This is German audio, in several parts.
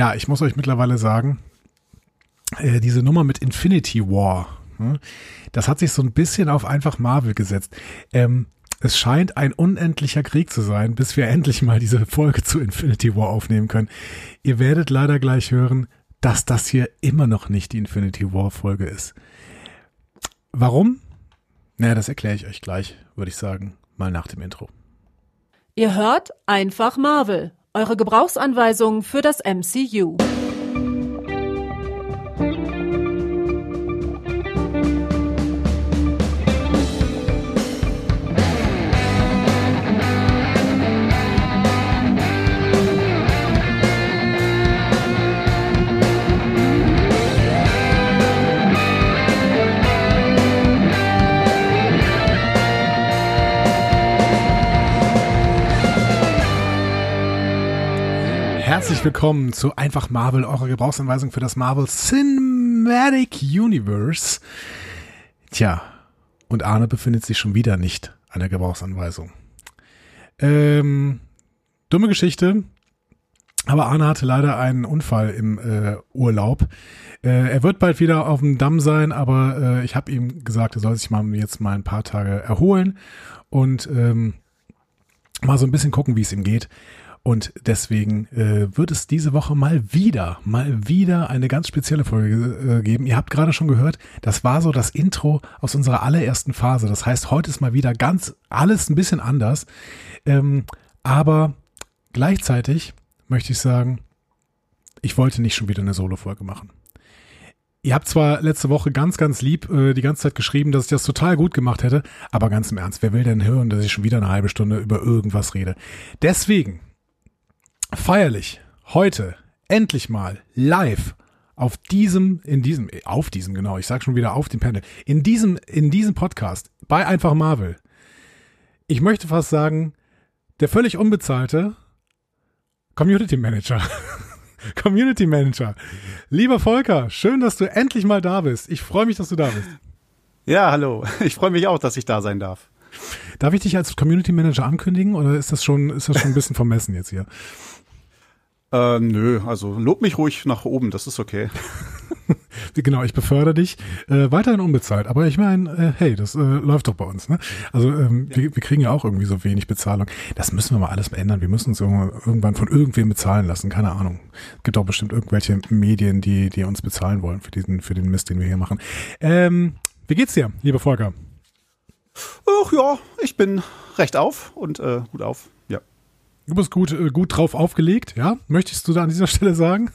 Ja, ich muss euch mittlerweile sagen, äh, diese Nummer mit Infinity War, hm, das hat sich so ein bisschen auf einfach Marvel gesetzt. Ähm, es scheint ein unendlicher Krieg zu sein, bis wir endlich mal diese Folge zu Infinity War aufnehmen können. Ihr werdet leider gleich hören, dass das hier immer noch nicht die Infinity War Folge ist. Warum? Naja, das erkläre ich euch gleich, würde ich sagen, mal nach dem Intro. Ihr hört einfach Marvel, eure Gebrauchsanweisung für das MCU. Herzlich willkommen zu Einfach Marvel, eurer Gebrauchsanweisung für das Marvel Cinematic Universe. Tja, und Arne befindet sich schon wieder nicht an der Gebrauchsanweisung. Ähm, dumme Geschichte, aber Arne hatte leider einen Unfall im äh, Urlaub. Äh, er wird bald wieder auf dem Damm sein, aber äh, ich habe ihm gesagt, er soll sich mal jetzt mal ein paar Tage erholen und ähm, mal so ein bisschen gucken, wie es ihm geht. Und deswegen äh, wird es diese Woche mal wieder, mal wieder eine ganz spezielle Folge äh, geben. Ihr habt gerade schon gehört, das war so das Intro aus unserer allerersten Phase. Das heißt, heute ist mal wieder ganz alles ein bisschen anders. Ähm, aber gleichzeitig möchte ich sagen, ich wollte nicht schon wieder eine Solo-Folge machen. Ihr habt zwar letzte Woche ganz, ganz lieb äh, die ganze Zeit geschrieben, dass ich das total gut gemacht hätte, aber ganz im Ernst, wer will denn hören, dass ich schon wieder eine halbe Stunde über irgendwas rede? Deswegen feierlich heute endlich mal live auf diesem, in diesem, auf diesem, genau, ich sag schon wieder auf dem Panel, in diesem, in diesem Podcast bei Einfach Marvel. Ich möchte fast sagen, der völlig unbezahlte Community Manager. Community Manager. Lieber Volker, schön, dass du endlich mal da bist. Ich freue mich, dass du da bist. Ja, hallo. Ich freue mich auch, dass ich da sein darf. Darf ich dich als Community Manager ankündigen oder ist das schon, ist das schon ein bisschen vermessen jetzt hier? Äh, nö, also lob mich ruhig nach oben, das ist okay. genau, ich befördere dich. Äh, weiterhin unbezahlt, aber ich meine, äh, hey, das äh, läuft doch bei uns. Ne? Also ähm, ja. wir, wir kriegen ja auch irgendwie so wenig Bezahlung. Das müssen wir mal alles ändern. Wir müssen uns irgendwann von irgendwem bezahlen lassen. Keine Ahnung. Es gibt auch bestimmt irgendwelche Medien, die, die uns bezahlen wollen für diesen, für den Mist, den wir hier machen. Ähm, wie geht's dir, lieber Volker? Ach ja, ich bin recht auf und äh, gut auf. Du bist gut, äh, gut drauf aufgelegt, ja? Möchtest du da an dieser Stelle sagen?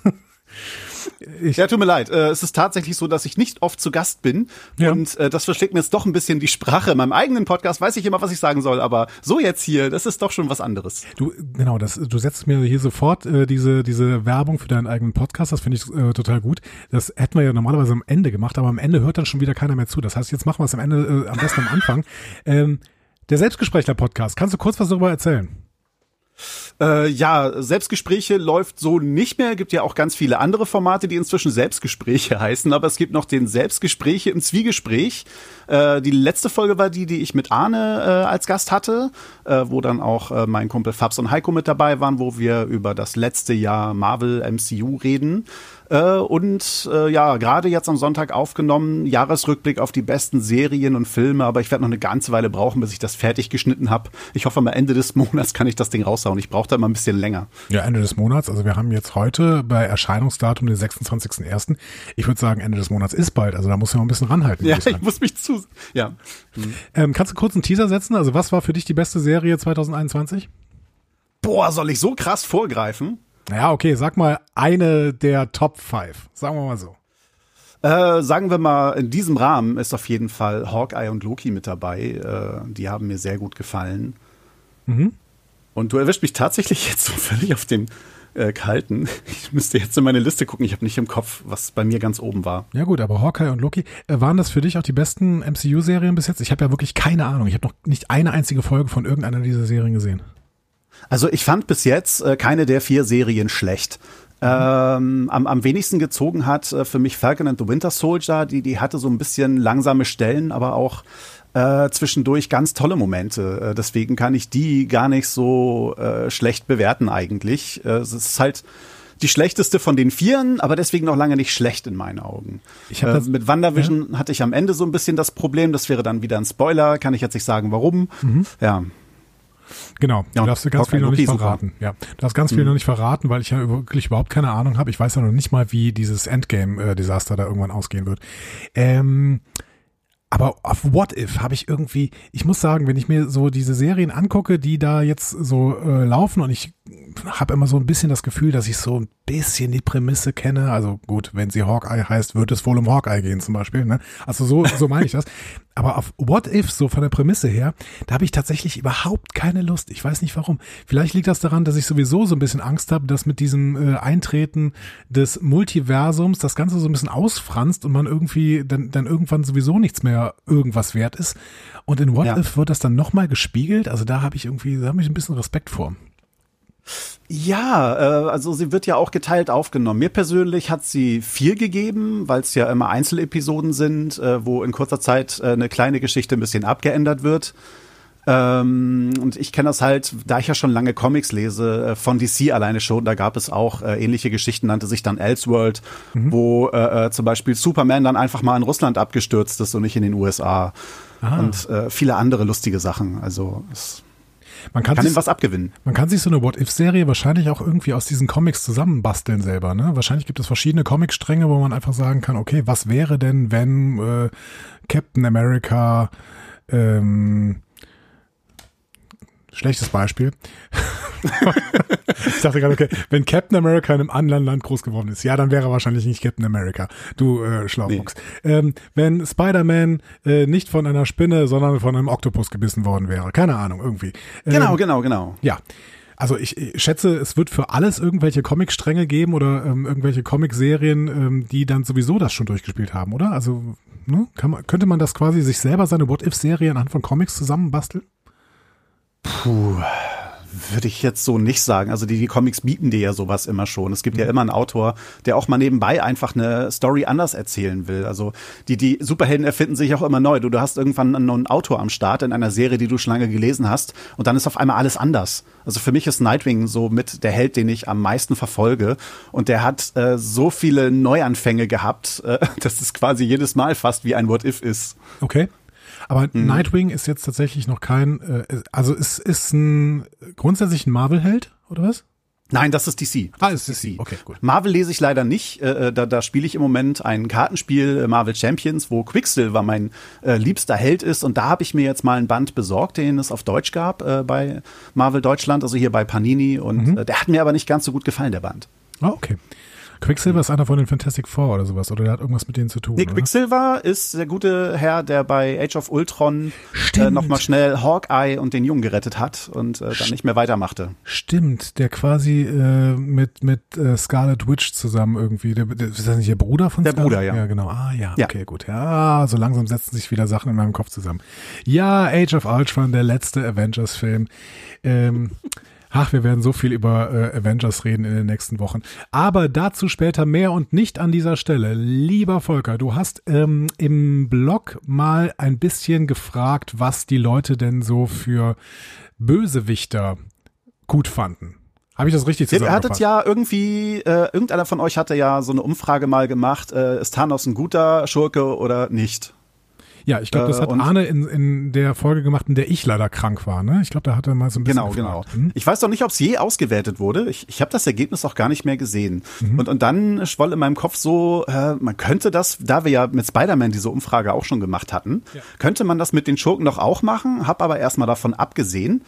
Ich ja, tut mir leid. Äh, es ist tatsächlich so, dass ich nicht oft zu Gast bin. Ja. Und äh, das verschlägt mir jetzt doch ein bisschen die Sprache. In meinem eigenen Podcast weiß ich immer, was ich sagen soll, aber so jetzt hier, das ist doch schon was anderes. Du, genau, das, du setzt mir hier sofort äh, diese, diese Werbung für deinen eigenen Podcast. Das finde ich total gut. Das hätten wir ja normalerweise am Ende gemacht, aber am Ende hört dann schon wieder keiner mehr zu. Das heißt, jetzt machen wir es am Ende, äh, am besten am Anfang. Ähm, der Selbstgesprächler-Podcast, kannst du kurz was darüber erzählen? Äh, ja, Selbstgespräche läuft so nicht mehr. Gibt ja auch ganz viele andere Formate, die inzwischen Selbstgespräche heißen. Aber es gibt noch den Selbstgespräche im Zwiegespräch. Äh, die letzte Folge war die, die ich mit Arne äh, als Gast hatte, äh, wo dann auch äh, mein Kumpel Fabs und Heiko mit dabei waren, wo wir über das letzte Jahr Marvel MCU reden. Äh, und ja, gerade jetzt am Sonntag aufgenommen, Jahresrückblick auf die besten Serien und Filme, aber ich werde noch eine ganze Weile brauchen, bis ich das fertig geschnitten habe. Ich hoffe, am Ende des Monats kann ich das Ding raushauen. Ich brauche da immer ein bisschen länger. Ja, Ende des Monats. Also wir haben jetzt heute bei Erscheinungsdatum den 26.01. Ich würde sagen, Ende des Monats ist bald. Also da muss man ein bisschen ranhalten. Ja, ich muss mich zu. Ja. Mhm. Ähm, kannst du kurz einen Teaser setzen? Also was war für dich die beste Serie 2021? Boah, soll ich so krass vorgreifen? Ja, okay, sag mal eine der Top 5. Sagen wir mal so. Äh, sagen wir mal, in diesem Rahmen ist auf jeden Fall Hawkeye und Loki mit dabei. Äh, die haben mir sehr gut gefallen. Mhm. Und du erwischt mich tatsächlich jetzt so völlig auf den äh, kalten. Ich müsste jetzt in meine Liste gucken. Ich habe nicht im Kopf, was bei mir ganz oben war. Ja gut, aber Hawkeye und Loki, äh, waren das für dich auch die besten MCU-Serien bis jetzt? Ich habe ja wirklich keine Ahnung. Ich habe noch nicht eine einzige Folge von irgendeiner dieser Serien gesehen. Also ich fand bis jetzt äh, keine der vier Serien schlecht. Ähm, am, am wenigsten gezogen hat äh, für mich Falcon and the Winter Soldier. Die, die hatte so ein bisschen langsame Stellen, aber auch äh, zwischendurch ganz tolle Momente. Äh, deswegen kann ich die gar nicht so äh, schlecht bewerten eigentlich. Äh, es ist halt die schlechteste von den Vieren, aber deswegen noch lange nicht schlecht in meinen Augen. Ich hab äh, mit WandaVision hatte ich am Ende so ein bisschen das Problem, das wäre dann wieder ein Spoiler, kann ich jetzt nicht sagen, warum. Mhm. Ja. Genau, Ja, du darfst ganz viel noch nicht super. verraten. Ja, du darfst ganz viel noch nicht verraten, weil ich ja wirklich überhaupt keine Ahnung habe. Ich weiß ja noch nicht mal, wie dieses Endgame-Desaster da irgendwann ausgehen wird. Ähm, aber auf What If habe ich irgendwie, ich muss sagen, wenn ich mir so diese Serien angucke, die da jetzt so äh, laufen und ich habe immer so ein bisschen das Gefühl, dass ich so ein bisschen die Prämisse kenne. Also gut, wenn sie Hawkeye heißt, wird es wohl um Hawkeye gehen zum Beispiel. Ne? Also so, so meine ich das. Aber auf What If, so von der Prämisse her, da habe ich tatsächlich überhaupt keine Lust. Ich weiß nicht warum. Vielleicht liegt das daran, dass ich sowieso so ein bisschen Angst habe, dass mit diesem äh, Eintreten des Multiversums das Ganze so ein bisschen ausfranst und man irgendwie dann, dann irgendwann sowieso nichts mehr irgendwas wert ist. Und in What Ja. If wird das dann nochmal gespiegelt. Also da habe ich irgendwie, da habe ich ein bisschen Respekt vor. Ja, äh, also sie wird ja auch geteilt aufgenommen. Mir persönlich hat sie vier gegeben, weil es ja immer Einzelepisoden sind, äh, wo in kurzer Zeit äh, eine kleine Geschichte ein bisschen abgeändert wird. Ähm, und ich kenne das halt, da ich ja schon lange Comics lese, äh, von DC alleine schon, da gab es auch äh, ähnliche Geschichten, nannte sich dann Elseworld, wo äh, äh, zum Beispiel Superman dann einfach mal in Russland abgestürzt ist und nicht in den USA. Ah. Und äh, viele andere lustige Sachen. Also es Man kann, kann sich, was abgewinnen. man kann sich so eine What-If-Serie wahrscheinlich auch irgendwie aus diesen Comics zusammenbasteln selber. Ne? Wahrscheinlich gibt es verschiedene Comicstränge, wo man einfach sagen kann, okay, was wäre denn, wenn äh, Captain America ähm, Schlechtes Beispiel. ich dachte gerade, okay, wenn Captain America in einem anderen Land groß geworden ist, ja, dann wäre er wahrscheinlich nicht Captain America, du äh, Schlaufuchs. Ähm, wenn Spider-Man äh, nicht von einer Spinne, sondern von einem Oktopus gebissen worden wäre, keine Ahnung, irgendwie. Ähm, Genau, genau, genau. ja. Also ich, ich schätze, es wird für alles irgendwelche Comicstränge geben oder ähm, irgendwelche Comicserien, ähm, die dann sowieso das schon durchgespielt haben, oder? Also ne? Kann man, könnte man das quasi sich selber seine What-If-Serie anhand von Comics zusammenbasteln? Puh, würde ich jetzt so nicht sagen. Also die, die Comics bieten dir ja sowas immer schon. Es gibt ja immer einen Autor, der auch mal nebenbei einfach eine Story anders erzählen will. Also die, die Superhelden erfinden sich auch immer neu. Du, du hast irgendwann einen neuen Autor am Start in einer Serie, die du schon lange gelesen hast und dann ist auf einmal alles anders. Also für mich ist Nightwing so mit der Held, den ich am meisten verfolge und der hat äh, so viele Neuanfänge gehabt, äh, dass es quasi jedes Mal fast wie ein What-If ist. Okay. Aber Mhm. Nightwing ist jetzt tatsächlich noch kein, äh, also es ist ein grundsätzlich ein Marvel-Held, oder was? Nein, das ist DC. Ah, es ist DC. Okay, gut. Marvel lese ich leider nicht. Äh, da da spiele ich im Moment ein Kartenspiel äh, Marvel Champions, wo Quicksilver mein äh, liebster Held ist. Und da habe ich mir jetzt mal ein Band besorgt, den es auf Deutsch gab äh, bei Marvel Deutschland, also hier bei Panini. Und Mhm. äh, der hat mir aber nicht ganz so gut gefallen, der Band. Ah, okay. Quicksilver ist einer von den Fantastic Four oder sowas, oder der hat irgendwas mit denen zu tun. Nee, oder? Quicksilver ist der gute Herr, der bei Age of Ultron äh, nochmal schnell Hawkeye und den Jungen gerettet hat und äh, dann nicht mehr weitermachte. Stimmt, der quasi äh, mit mit äh, Scarlet Witch zusammen irgendwie, der, der ist das nicht der Bruder von Der Scarlet? Bruder, ja. Ja, genau. Ah, ja, Ja. okay, gut. Ja, so langsam setzen sich wieder Sachen in meinem Kopf zusammen. Ja, Age of Ultron, der letzte Avengers-Film. Ähm, Ach, wir werden so viel über äh, Avengers reden in den nächsten Wochen. Aber dazu später mehr und nicht an dieser Stelle. Lieber Volker, du hast ähm, im Blog mal ein bisschen gefragt, was die Leute denn so für Bösewichter gut fanden. Habe ich das richtig Ihr zusammengefasst? hattet ja irgendwie, äh, irgendeiner von euch hatte ja so eine Umfrage mal gemacht, äh, ist Thanos ein guter Schurke oder nicht? Ja, ich glaube, das Äh, hat Arne in, in der Folge gemacht, in der ich leider krank war. Ne? Ich glaube, da hat er mal so ein bisschen Genau, genau. gefragt. Hm? Ich weiß doch nicht, ob es je ausgewertet wurde. Ich, ich habe das Ergebnis auch gar nicht mehr gesehen. Mhm. Und, und dann schwoll in meinem Kopf so, äh, man könnte das, da wir ja mit Spider-Man diese Umfrage auch schon gemacht hatten, Ja. könnte man das mit den Schurken doch auch machen, hab aber erstmal davon abgesehen.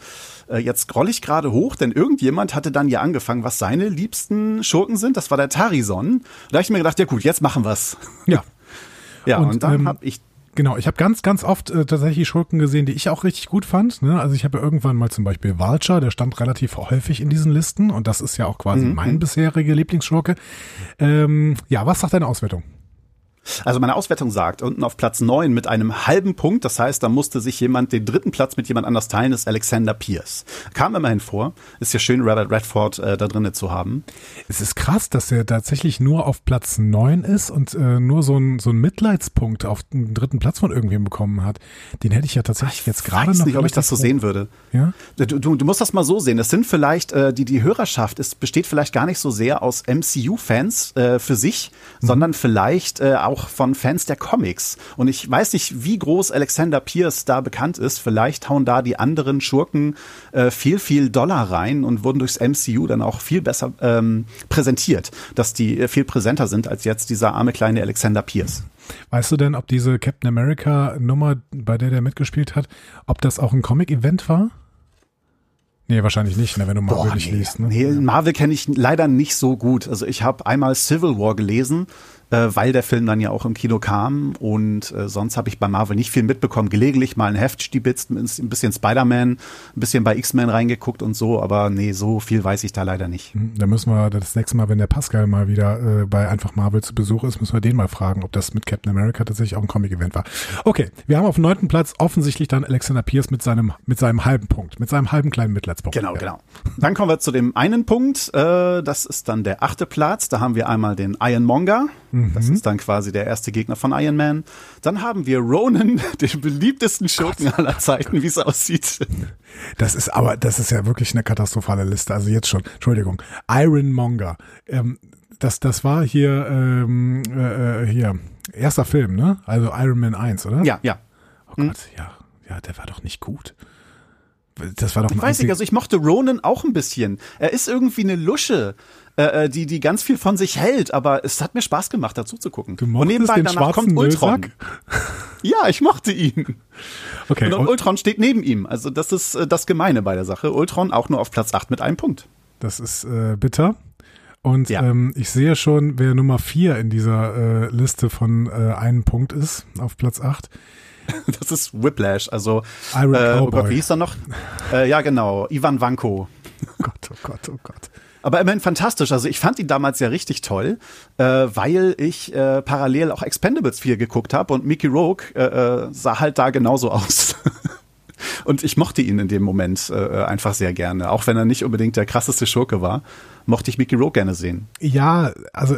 Äh, jetzt scroll ich gerade hoch, denn irgendjemand hatte dann ja angefangen, was seine liebsten Schurken sind. Das war der Tarison. Da habe ich mir gedacht, ja gut, jetzt machen wir's. Ja, Ja, Und, und, dann ähm, habe ich Genau, ich habe ganz, ganz oft äh, tatsächlich Schurken gesehen, die ich auch richtig gut fand. Ne? Also ich habe ja irgendwann mal zum Beispiel Vulture, der stand relativ häufig in diesen Listen und das ist ja auch quasi Mhm. mein bisheriger Lieblingsschurke. Ähm, ja, was sagt deine Auswertung? Also meine Auswertung sagt, unten auf Platz 9 mit einem halben Punkt, das heißt, da musste sich jemand den dritten Platz mit jemand anders teilen, ist Alexander Pierce. Kam immerhin vor. Ist ja schön, Robert Redford äh, da drinnen zu haben. Es ist krass, dass er tatsächlich nur auf Platz 9 ist und äh, nur so ein, so ein Mitleidspunkt auf den dritten Platz von irgendwem bekommen hat. Den hätte ich ja tatsächlich jetzt gerade noch. Ich weiß nicht, ob ich das so sehen würde. Ja? Du, du, du musst das mal so sehen. Es sind vielleicht, äh, die, die Hörerschaft ist, besteht vielleicht gar nicht so sehr aus MCU-Fans äh, für sich, mhm. sondern vielleicht äh, auch von Fans der Comics. Und ich weiß nicht, wie groß Alexander Pierce da bekannt ist. Vielleicht hauen da die anderen Schurken äh, viel, viel Dollar rein und wurden durchs MCU dann auch viel besser ähm, präsentiert, dass die äh, viel präsenter sind als jetzt dieser arme kleine Alexander Pierce. Weißt du denn, ob diese Captain America Nummer, bei der der mitgespielt hat, ob das auch ein Comic-Event war? Nee, wahrscheinlich nicht, ne, wenn du Marvel Boah, nicht liest. Ne? Nee, Marvel kenne ich leider nicht so gut. Also ich habe einmal Civil War gelesen äh, weil der Film dann ja auch im Kino kam und äh, sonst habe ich bei Marvel nicht viel mitbekommen. Gelegentlich mal ein Heft stibitzt, ein bisschen Spider-Man, ein bisschen bei X-Men reingeguckt und so, aber nee, so viel weiß ich da leider nicht. Hm, da müssen wir das nächste Mal, wenn der Pascal mal wieder äh, bei Einfach Marvel zu Besuch ist, müssen wir den mal fragen, ob das mit Captain America tatsächlich auch ein Comic-Event war. Okay, wir haben auf dem neunten Platz offensichtlich dann Alexander Pierce mit seinem, mit seinem halben Punkt, mit seinem halben kleinen Mitleidspunkt. Genau, ja. genau. Dann kommen wir zu dem einen Punkt, äh, das ist dann der achte Platz, da haben wir einmal den Ironmonger, Mhm. Das ist dann quasi der erste Gegner von Iron Man. Dann haben wir Ronan, den beliebtesten Schurken Gott. aller Zeiten, wie es aussieht. Das ist aber, das ist ja wirklich eine katastrophale Liste. Also jetzt schon, Entschuldigung. Ironmonger. Ähm, das, das war hier, ähm, äh, äh hier, erster Film, ne? Also Iron Man 1, oder? Ja, ja. Oh Gott, hm. ja. Ja, der war doch nicht gut. Das war doch ein Ich weiß nicht, also ich mochte Ronan auch ein bisschen. Er ist irgendwie eine Lusche. Äh, äh, die, die ganz viel von sich hält, aber es hat mir Spaß gemacht, dazu zu gucken. Du und nebenbei den danach kommt Ultron. ja, ich mochte ihn. Okay. Und Ultron steht neben ihm. Also das ist äh, das Gemeine bei der Sache. Ultron auch nur auf Platz 8 mit einem Punkt. Das ist äh, bitter. Und ja. ähm, ich sehe schon, wer Nummer 4 in dieser äh, Liste von äh, einem Punkt ist, auf Platz 8. Das ist Whiplash, also Iron äh, oh Gott, wie hieß er noch? Äh, ja, genau, Ivan Vanko. Oh Gott, oh Gott, oh Gott. Aber immerhin fantastisch. Also ich fand ihn damals ja richtig toll, äh, weil ich äh, parallel auch Expendables 4 geguckt habe und Mickey Rogue äh, äh, sah halt da genauso aus. und ich mochte ihn in dem Moment äh, einfach sehr gerne, auch wenn er nicht unbedingt der krasseste Schurke war mochte ich Mickey Rourke gerne sehen. Ja, also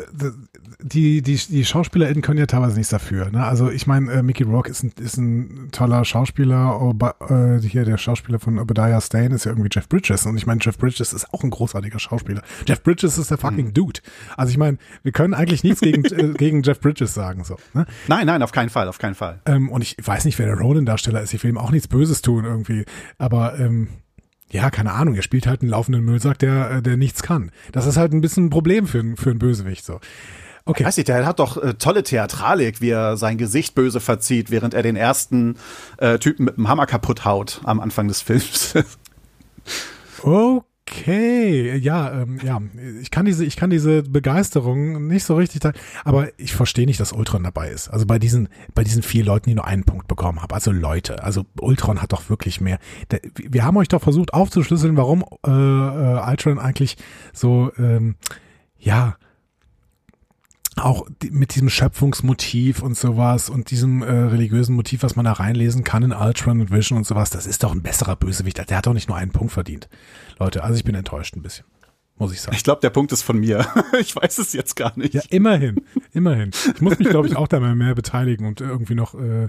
die, die, die SchauspielerInnen können ja teilweise nichts dafür. Ne? Also ich meine, äh, Mickey Rourke ist ein, ist ein toller Schauspieler. Oba, äh, hier der Schauspieler von Obadiah Stane ist ja irgendwie Jeff Bridges. Und ich meine, Jeff Bridges ist auch ein großartiger Schauspieler. Jeff Bridges ist der fucking mhm. Dude. Also ich meine, wir können eigentlich nichts gegen, äh, gegen Jeff Bridges sagen. So, ne? Nein, nein, auf keinen Fall, auf keinen Fall. Ähm, und ich weiß nicht, wer der Roland-Darsteller ist. Ich will ihm auch nichts Böses tun irgendwie. Aber ähm, ja, keine Ahnung, er spielt halt einen laufenden Müllsack, der, äh, der nichts kann. Das ist halt ein bisschen ein Problem für, für einen Bösewicht so. Okay. Weiß nicht, der hat doch äh, tolle Theatralik, wie er sein Gesicht böse verzieht, während er den ersten äh, Typen mit dem Hammer kaputt haut am Anfang des Films. Okay, ja, ähm, ja, ich kann diese, ich kann diese Begeisterung nicht so richtig teilen, aber ich verstehe nicht, dass Ultron dabei ist. Also bei diesen, bei diesen vier Leuten, die nur einen Punkt bekommen haben, also Leute, also Ultron hat doch wirklich mehr. Der, wir haben euch doch versucht aufzuschlüsseln, warum äh, äh, Ultron eigentlich so, ähm, ja, auch mit diesem Schöpfungsmotiv und sowas und diesem äh, religiösen Motiv, was man da reinlesen kann in Ultron und Vision und sowas, das ist doch ein besserer Bösewicht. Der hat doch nicht nur einen Punkt verdient. Leute, also ich bin enttäuscht ein bisschen. Muss ich sagen. Ich glaube, der Punkt ist von mir. ich weiß es jetzt gar nicht. Ja, immerhin. Immerhin. Ich muss mich, glaube ich, auch da mal mehr beteiligen und irgendwie noch äh,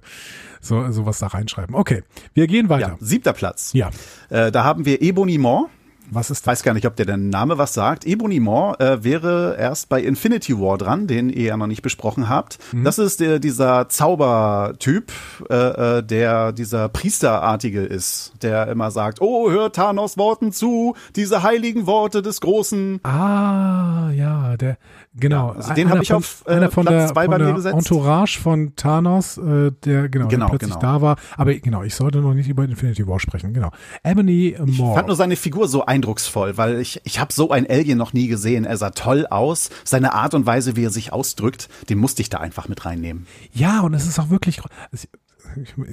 so sowas da reinschreiben. Okay, wir gehen weiter. Ja, siebter Platz. Ja. Äh, da haben wir Eboniment was ist das? Weiß gar nicht, ob der der Name was sagt. Ebonimont äh, wäre erst bei Infinity War dran, den ihr ja noch nicht besprochen habt. Mhm. Das ist der, dieser Zaubertyp, äh, äh, der dieser Priesterartige ist, der immer sagt, oh, hört Thanos Worten zu, diese heiligen Worte des Großen. Ah, ja, der, Genau, ja, also den habe ich auf äh, einer von Platz der, zwei bei mir gesetzt. Entourage von Thanos, äh, der genau, genau der plötzlich genau. da war. Aber genau, ich sollte noch nicht über Infinity War sprechen. Genau, Ebony Moore. Ich fand nur seine Figur so eindrucksvoll, weil ich ich habe so ein Alien noch nie gesehen. Er sah toll aus. Seine Art und Weise, wie er sich ausdrückt, den musste ich da einfach mit reinnehmen. Ja, und es ist auch wirklich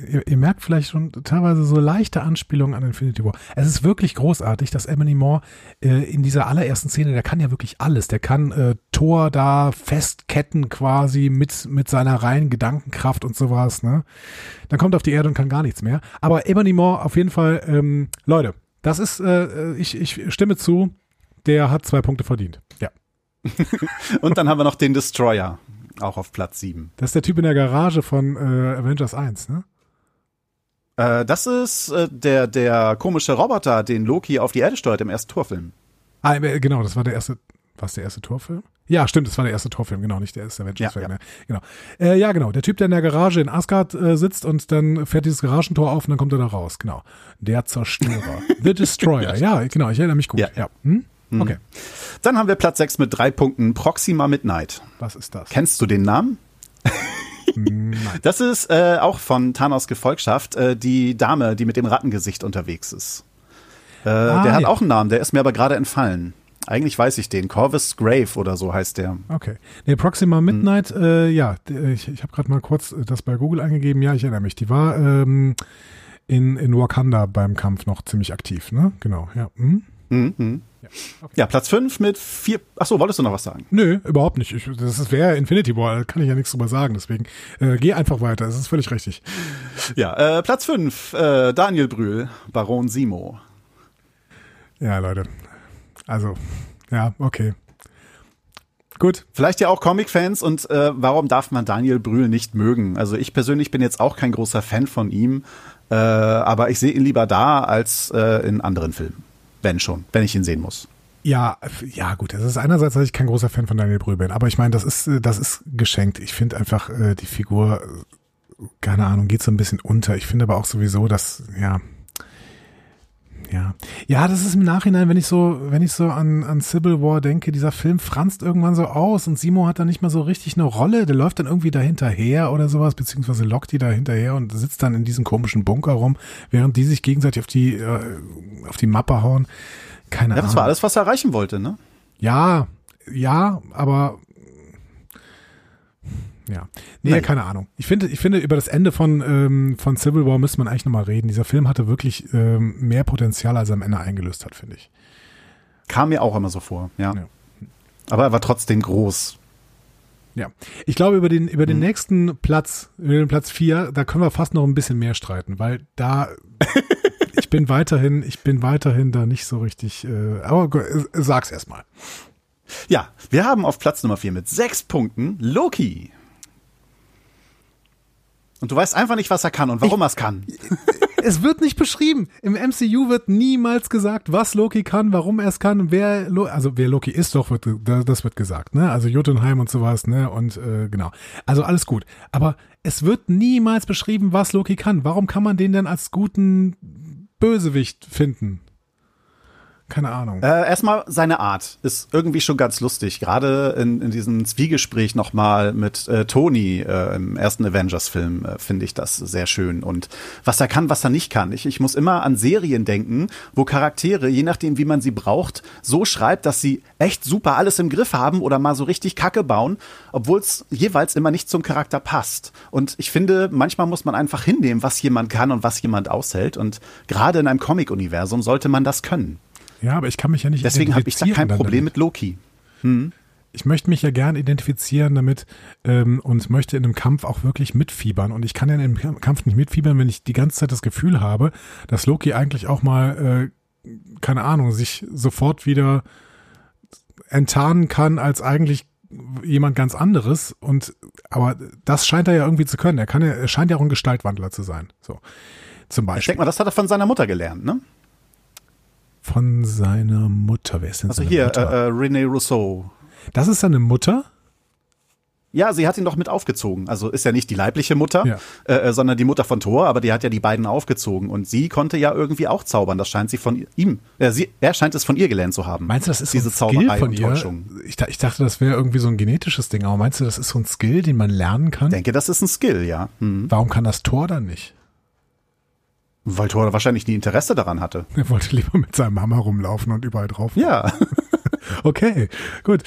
ihr, ihr, merkt vielleicht schon teilweise so leichte Anspielungen an Infinity War. Es ist wirklich großartig, dass Emily Moore äh, in dieser allerersten Szene, der kann ja wirklich alles. Der kann äh, Tor da festketten quasi mit, mit seiner reinen Gedankenkraft und sowas, ne? Dann kommt er auf die Erde und kann gar nichts mehr. Aber Ebony Moore auf jeden Fall, ähm, Leute, das ist, äh, ich, ich stimme zu, der hat zwei Punkte verdient. Ja. und dann haben wir noch den Destroyer, auch auf Platz 7. Das ist der Typ in der Garage von äh, Avengers 1, ne? Äh, das ist äh, der, der komische Roboter, den Loki auf die Erde steuert im ersten Torfilm. Ah, äh, genau, das war der erste, was der erste Torfilm? Ja, stimmt, das war der erste Torfilm, genau, nicht der erste Avengers-Film ja, ja. mehr. Genau. Äh, ja, genau, der Typ, der in der Garage in Asgard äh, sitzt und dann fährt dieses Garagentor auf und dann kommt er da raus, genau. Der Zerstörer. The Destroyer, ja, genau, ich erinnere mich gut. Ja. ja. Hm? Mhm. Okay. Dann haben wir Platz 6 mit drei Punkten, Proxima Midnight. Was ist das? Kennst du den Namen? Nein. Das ist äh, auch von Thanos Gefolgschaft, äh, die Dame, die mit dem Rattengesicht unterwegs ist. Äh, ah, der hat ja. auch einen Namen, der ist mir aber gerade entfallen. Eigentlich weiß ich den. Corvus Grave oder so heißt der. Okay. Nee, Proxima Midnight, hm. äh, ja, ich, ich habe gerade mal kurz das bei Google eingegeben. Ja, ich erinnere mich. Die war ähm, in, in Wakanda beim Kampf noch ziemlich aktiv, ne? Genau, ja. Hm? Mhm. Ja, okay. ja, Platz 5 mit vier. Achso, wolltest du noch was sagen? Nö, überhaupt nicht. Ich, das wäre Infinity War, kann ich ja nichts drüber sagen. Deswegen äh, geh einfach weiter, das ist völlig richtig. Ja, äh, Platz 5, äh, Daniel Brühl, Baron Simo. Ja, Leute. Also, ja, okay. Gut. Vielleicht ja auch Comic-Fans und äh, warum darf man Daniel Brühl nicht mögen? Also ich persönlich bin jetzt auch kein großer Fan von ihm, äh, aber ich sehe ihn lieber da als äh, in anderen Filmen. Wenn schon, wenn ich ihn sehen muss. Ja, ja, gut. Das ist einerseits, dass ich kein großer Fan von Daniel Brühl bin, aber ich meine, das ist, äh, das ist geschenkt. Ich finde einfach äh, die Figur, äh, keine Ahnung, geht so ein bisschen unter. Ich finde aber auch sowieso, dass, ja, ja. Ja, das ist im Nachhinein, wenn ich so, wenn ich so an, an Civil War denke, dieser Film franzt irgendwann so aus und Simo hat da nicht mehr so richtig eine Rolle. Der läuft dann irgendwie dahinterher oder sowas, beziehungsweise lockt die da hinterher und sitzt dann in diesem komischen Bunker rum, während die sich gegenseitig auf die, äh, auf die Mappe hauen. Keine ja, Ahnung. Das war alles, was er erreichen wollte, ne? Ja, ja, aber ja. Nee, Nein. keine Ahnung. Ich finde, ich finde, über das Ende von, ähm, von Civil War müsste man eigentlich nochmal reden. Dieser Film hatte wirklich ähm, mehr Potenzial, als er am Ende eingelöst hat, finde ich. Kam mir auch immer so vor, ja. ja. Aber er war trotzdem groß. Ja. Ich glaube, über den, über den hm. nächsten Platz, über den Platz vier, da können wir fast noch ein bisschen mehr streiten, weil da, ich bin weiterhin, ich bin weiterhin da nicht so richtig, äh, aber äh, sag's erstmal. Ja, wir haben auf Platz Nummer vier mit sechs Punkten Loki. Und du weißt einfach nicht, was er kann und warum er es kann. Es wird nicht beschrieben. Im MCU wird niemals gesagt, was Loki kann, warum er es kann, wer, Lo also wer Loki ist, doch wird, das wird gesagt, ne? Also Jotunheim und sowas, ne? Und äh, genau. Also alles gut. Aber es wird niemals beschrieben, was Loki kann. Warum kann man den denn als guten Bösewicht finden? Keine Ahnung. Äh, erstmal seine Art ist irgendwie schon ganz lustig. Gerade in, in diesem Zwiegespräch nochmal mit äh, Tony äh, im ersten Avengers-Film äh, finde ich das sehr schön. Und was er kann, was er nicht kann. Ich, ich muss immer an Serien denken, wo Charaktere, je nachdem wie man sie braucht, so schreibt, dass sie echt super alles im Griff haben oder mal so richtig Kacke bauen, obwohl es jeweils immer nicht zum Charakter passt. Und ich finde, manchmal muss man einfach hinnehmen, was jemand kann und was jemand aushält. Und gerade in einem Comic-Universum sollte man das können. Ja, aber ich kann mich ja nicht Deswegen habe ich da kein Problem mit Loki. Hm. Ich möchte mich ja gern identifizieren damit ähm, und möchte in einem Kampf auch wirklich mitfiebern. Und ich kann ja in einem Kampf nicht mitfiebern, wenn ich die ganze Zeit das Gefühl habe, dass Loki eigentlich auch mal, äh, keine Ahnung, sich sofort wieder enttarnen kann als eigentlich jemand ganz anderes. Und aber das scheint er ja irgendwie zu können. Er kann ja, er scheint ja auch ein Gestaltwandler zu sein. So zum Beispiel. Ich denke mal, das hat er von seiner Mutter gelernt, ne? Von seiner Mutter. Wer ist denn Also hier, Mutter? Äh, äh, René Rousseau. Das ist seine Mutter? Ja, sie hat ihn doch mit aufgezogen. Also ist ja nicht die leibliche Mutter, ja. äh, äh sondern die Mutter von Thor, aber die hat ja die beiden aufgezogen. Und sie konnte ja irgendwie auch zaubern. Das scheint sie von ihm, äh, sie, er scheint es von ihr gelernt zu haben. Meinst du, das ist diese so ein Skill Zauberei von ihr? Ich, ich, dachte, das wäre irgendwie so ein genetisches Ding. Aber meinst du, das ist so ein Skill, den man lernen kann? Ich denke, das ist ein Skill, ja. Hm. Warum kann das Thor dann nicht? Weil Thor wahrscheinlich nie Interesse daran hatte. Er wollte lieber mit seinem Hammer rumlaufen und überall drauf. Ja. Okay, gut.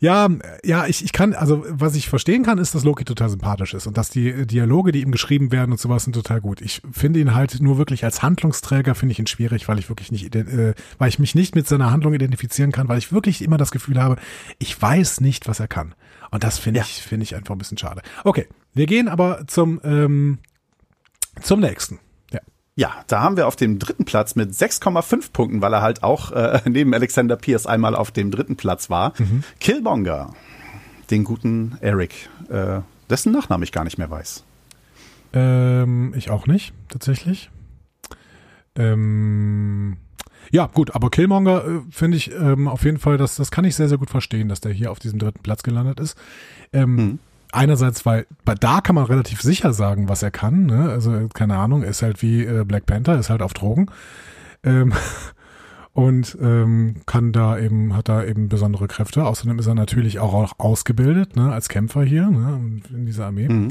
Ja, ja, ich, ich kann, also was ich verstehen kann, ist, dass Loki total sympathisch ist und dass die Dialoge, die ihm geschrieben werden und sowas, sind total gut. Ich finde ihn halt nur wirklich als Handlungsträger, finde ich ihn schwierig, weil ich wirklich nicht, äh, weil ich mich nicht mit seiner Handlung identifizieren kann, weil ich wirklich immer das Gefühl habe, ich weiß nicht, was er kann. Und das finde Ja. ich, finde ich einfach ein bisschen schade. Okay, wir gehen aber zum, ähm, zum nächsten. Ja. Da haben wir auf dem dritten Platz mit 6,5 Punkten, weil er halt auch äh, neben Alexander Pierce einmal auf dem dritten Platz war. Killmonger, den guten Eric, äh, dessen Nachname ich gar nicht mehr weiß. Ähm, ich auch nicht, tatsächlich. Ähm, ja, gut, aber Killmonger äh, finde ich ähm, auf jeden Fall, das, das kann ich sehr, sehr gut verstehen, dass der hier auf diesem dritten Platz gelandet ist. Ähm, Mhm. Einerseits, weil bei da kann man relativ sicher sagen, was er kann. Ne? Also, keine Ahnung, ist halt wie äh, Black Panther, ist halt auf Drogen. Ähm, und ähm, kann da eben, hat da eben besondere Kräfte. Außerdem ist er natürlich auch, auch ausgebildet, ne, als Kämpfer hier, ne, in dieser Armee. Mhm.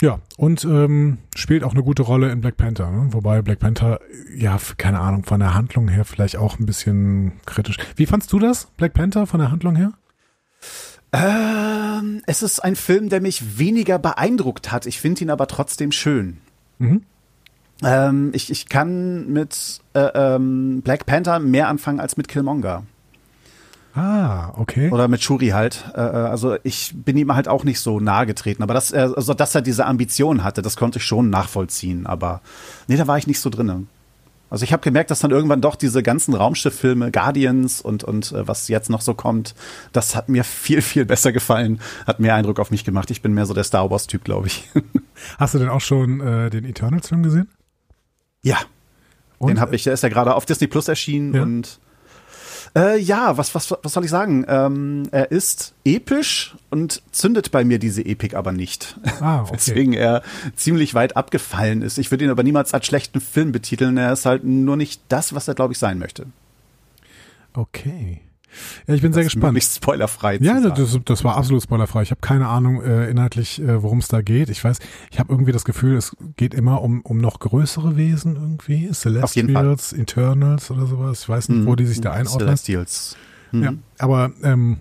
Ja, und ähm, spielt auch eine gute Rolle in Black Panther, ne? wobei Black Panther, ja, keine Ahnung, von der Handlung her vielleicht auch ein bisschen kritisch. Wie fandst du das, Black Panther, von der Handlung her? Ähm, es ist ein Film, der mich weniger beeindruckt hat. Ich finde ihn aber trotzdem schön. Mhm. Ähm, ich, ich kann mit äh, ähm, Black Panther mehr anfangen als mit Killmonger. Ah, okay. Oder mit Shuri halt. Äh, äh, also ich bin ihm halt auch nicht so nahe getreten. Aber das, äh, also dass er diese Ambition hatte, das konnte ich schon nachvollziehen. Aber nee, da war ich nicht so drinne. Also ich habe gemerkt, dass dann irgendwann doch diese ganzen Raumschifffilme, Guardians und, und äh, was jetzt noch so kommt, das hat mir viel, viel besser gefallen, hat mehr Eindruck auf mich gemacht. Ich bin mehr so der Star Wars-Typ, glaube ich. Hast du denn auch schon äh, den Eternals-Film gesehen? ja, Und, den habe ich, der ist ja gerade auf Disney Plus erschienen Ja. und äh, ja, was, was, was soll ich sagen? Ähm, er ist episch und zündet bei mir diese Epik aber nicht. Ah, okay. Weswegen er ziemlich weit abgefallen ist. Ich würde ihn aber niemals als schlechten Film betiteln. Er ist halt nur nicht das, was er, glaube ich, sein möchte. Okay. Ja, ich bin sehr Das gespannt. Möglichst spoilerfrei. Ja, das, das war absolut spoilerfrei. Ich habe keine Ahnung äh, inhaltlich, äh, worum es da geht. Ich weiß, ich habe irgendwie das Gefühl, es geht immer um, um noch größere Wesen irgendwie. Celestials, Eternals oder sowas. Ich weiß nicht, wo die sich da einordnen. Celestials. Mhm. Ja, aber ähm,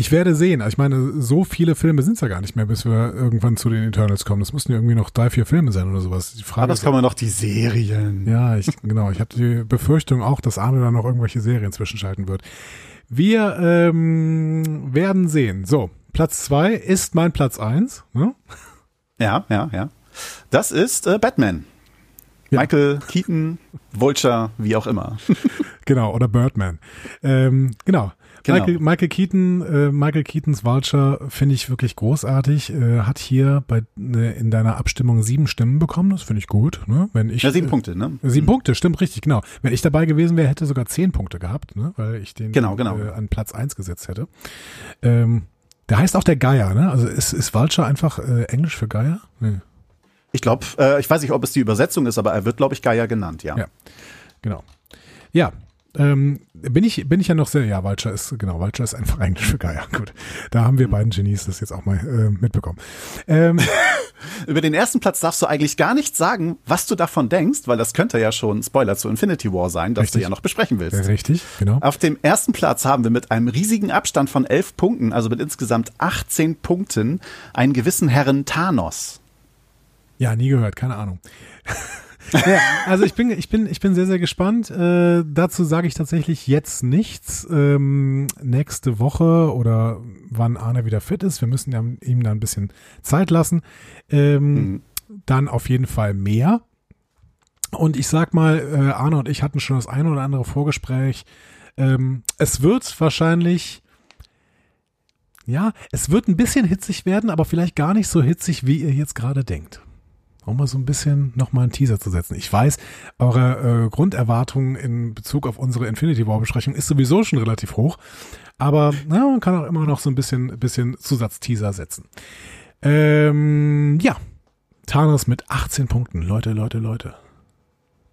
ich werde sehen. Also ich meine, so viele Filme sind es ja gar nicht mehr, bis wir irgendwann zu den Eternals kommen. Das müssten ja irgendwie noch drei, vier Filme sein oder sowas. Die Frage Aber das ist, kommen noch die Serien. ja, ich, genau. Ich habe die Befürchtung auch, dass Arne da noch irgendwelche Serien zwischenschalten wird. Wir ähm, werden sehen. So, Platz zwei ist mein Platz eins. Ne? Ja, ja, ja. Das ist äh, Batman. Ja. Michael Keaton, Vulture, wie auch immer. Genau, oder Birdman. Ähm, genau. Genau. Michael, Michael Keaton, äh, Michael Keatons Vulture finde ich wirklich großartig. Äh, hat hier bei ne, in deiner Abstimmung sieben Stimmen bekommen. Das finde ich gut. Ne? Wenn ich Ja, sieben äh, Punkte, ne? Sieben Punkte, stimmt richtig, genau. Wenn ich dabei gewesen wäre, hätte sogar zehn Punkte gehabt, ne? weil ich den Genau, genau. Äh, an Platz eins gesetzt hätte. Ähm, der heißt auch der Geier, ne? Also ist, ist Vulture einfach äh, Englisch für Geier? Nee. Ich glaube, äh, ich weiß nicht, ob es die Übersetzung ist, aber er wird, glaube ich, Gaia genannt, ja. Ja. Genau. Ja, ähm, bin ich bin ich ja noch sehr, ja, Vulture ist, genau, Vulture ist einfach Englisch für Geier. Gut, da haben wir Mhm. beiden Genies das jetzt auch mal äh, mitbekommen. Ähm, Über den ersten Platz darfst du eigentlich gar nicht sagen, was du davon denkst, weil das könnte ja schon Spoiler zu Infinity War sein, das Richtig. du ja noch besprechen willst. richtig, genau. Auf dem ersten Platz haben wir mit einem riesigen Abstand von elf Punkten, also mit insgesamt 18 Punkten, einen gewissen Herren Thanos. Ja, nie gehört, keine Ahnung. ja, also ich bin, ich bin, ich bin sehr, sehr gespannt. Äh, dazu sage ich tatsächlich jetzt nichts. Ähm, nächste Woche oder wann Arne wieder fit ist. Wir müssen ja ihm da ein bisschen Zeit lassen. Ähm, Mhm. Dann auf jeden Fall mehr. Und ich sag mal, äh, Arne und ich hatten schon das eine oder andere Vorgespräch. Ähm, es wird wahrscheinlich ja, es wird ein bisschen hitzig werden, aber vielleicht gar nicht so hitzig, wie ihr jetzt gerade denkt. Um mal so ein bisschen nochmal einen Teaser zu setzen. Ich weiß, eure äh, Grunderwartung in Bezug auf unsere Infinity War Besprechung ist sowieso schon relativ hoch. Aber na, man kann auch immer noch so ein bisschen, bisschen Zusatzteaser setzen. Ähm, ja, Thanos mit 18 Punkten. Leute, Leute, Leute.